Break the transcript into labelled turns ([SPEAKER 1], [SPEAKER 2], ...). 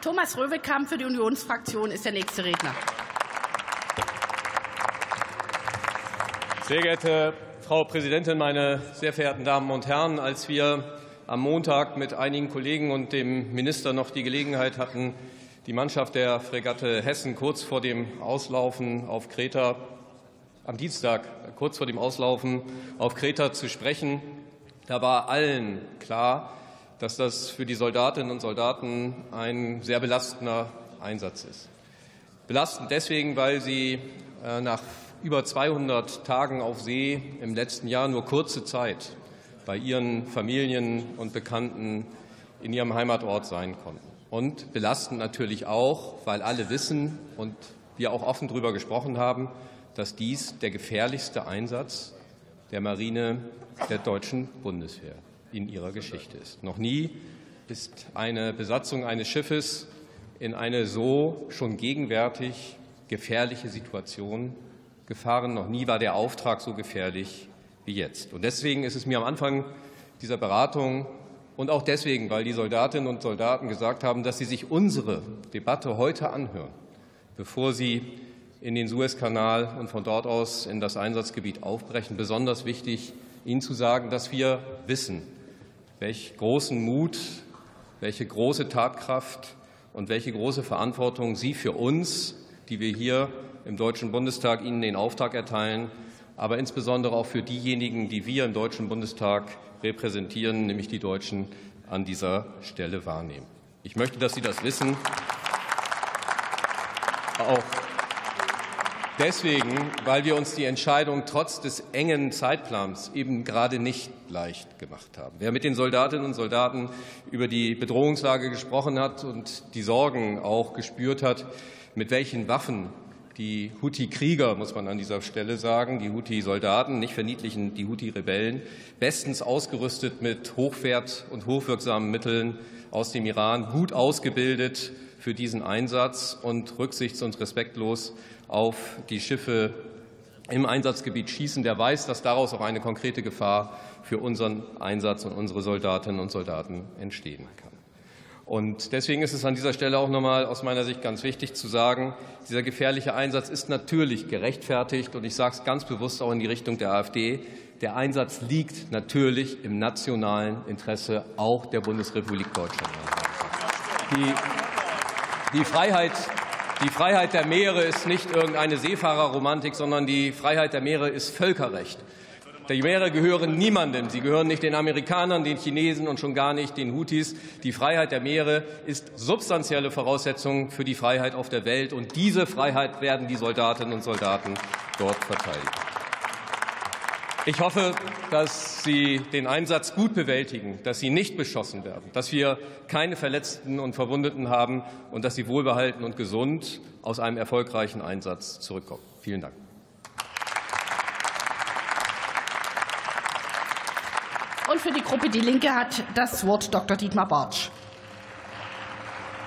[SPEAKER 1] Thomas Röwekamp für die Unionsfraktion ist der nächste Redner.
[SPEAKER 2] Sehr geehrte Frau Präsidentin, meine sehr verehrten Damen und Herren! Als wir am Montag mit einigen Kollegen und dem Minister noch die Gelegenheit hatten, die Mannschaft der Fregatte Hessen kurz vor dem Auslaufen auf Kreta am Dienstag kurz vor dem Auslaufen auf Kreta zu sprechen, da war allen klar, dass das für die Soldatinnen und Soldaten ein sehr belastender Einsatz ist. Belastend deswegen, weil sie äh, nach über 200 Tagen auf See im letzten Jahr nur kurze Zeit bei ihren Familien und Bekannten in ihrem Heimatort sein konnten. Und belastend natürlich auch, weil alle wissen und wir auch offen darüber gesprochen haben, dass dies der gefährlichste Einsatz der Marine der deutschen Bundeswehr in ihrer Geschichte ist. Noch nie ist eine Besatzung eines Schiffes in eine so schon gegenwärtig gefährliche Situation gefahren. Noch nie war der Auftrag so gefährlich wie jetzt. Und deswegen ist es mir am Anfang dieser Beratung und auch deswegen, weil die Soldatinnen und Soldaten gesagt haben, dass sie sich unsere Debatte heute anhören, bevor sie in den Suezkanal und von dort aus in das Einsatzgebiet aufbrechen, besonders wichtig, Ihnen zu sagen, dass wir wissen, welch großen Mut, welche große Tatkraft und welche große Verantwortung Sie für uns, die wir hier im Deutschen Bundestag Ihnen den Auftrag erteilen, aber insbesondere auch für diejenigen, die wir im Deutschen Bundestag repräsentieren, nämlich die Deutschen, an dieser Stelle wahrnehmen. Ich möchte, dass Sie das wissen. Auch deswegen, weil wir uns die Entscheidung trotz des engen Zeitplans eben gerade nicht leicht gemacht haben. Wer mit den Soldatinnen und Soldaten über die Bedrohungslage gesprochen hat und die Sorgen auch gespürt hat, mit welchen Waffen die Houthi-Krieger, muss man an dieser Stelle sagen, die Houthi-Soldaten, nicht verniedlichen die Houthi-Rebellen, bestens ausgerüstet mit hochwert- und hochwirksamen Mitteln aus dem Iran, gut ausgebildet für diesen Einsatz und rücksichts- und respektlos auf die Schiffe im Einsatzgebiet schießen, der weiß, dass daraus auch eine konkrete Gefahr für unseren Einsatz und unsere Soldatinnen und Soldaten entstehen kann. Und deswegen ist es an dieser Stelle auch nochmal aus meiner Sicht ganz wichtig zu sagen, dieser gefährliche Einsatz ist natürlich gerechtfertigt. Und ich sage es ganz bewusst auch in die Richtung der AfD. Der Einsatz liegt natürlich im nationalen Interesse auch der Bundesrepublik Deutschland. Die, die Freiheit die Freiheit der Meere ist nicht irgendeine Seefahrerromantik, sondern die Freiheit der Meere ist Völkerrecht. Die Meere gehören niemandem. Sie gehören nicht den Amerikanern, den Chinesen und schon gar nicht den Houthis. Die Freiheit der Meere ist substanzielle Voraussetzung für die Freiheit auf der Welt. Und diese Freiheit werden die Soldatinnen und Soldaten dort verteidigen. Ich hoffe, dass Sie den Einsatz gut bewältigen, dass Sie nicht beschossen werden, dass wir keine Verletzten und Verwundeten haben und dass Sie wohlbehalten und gesund aus einem erfolgreichen Einsatz zurückkommen. Vielen Dank.
[SPEAKER 1] Und für die Gruppe Die Linke hat das Wort Dr. Dietmar Bartsch.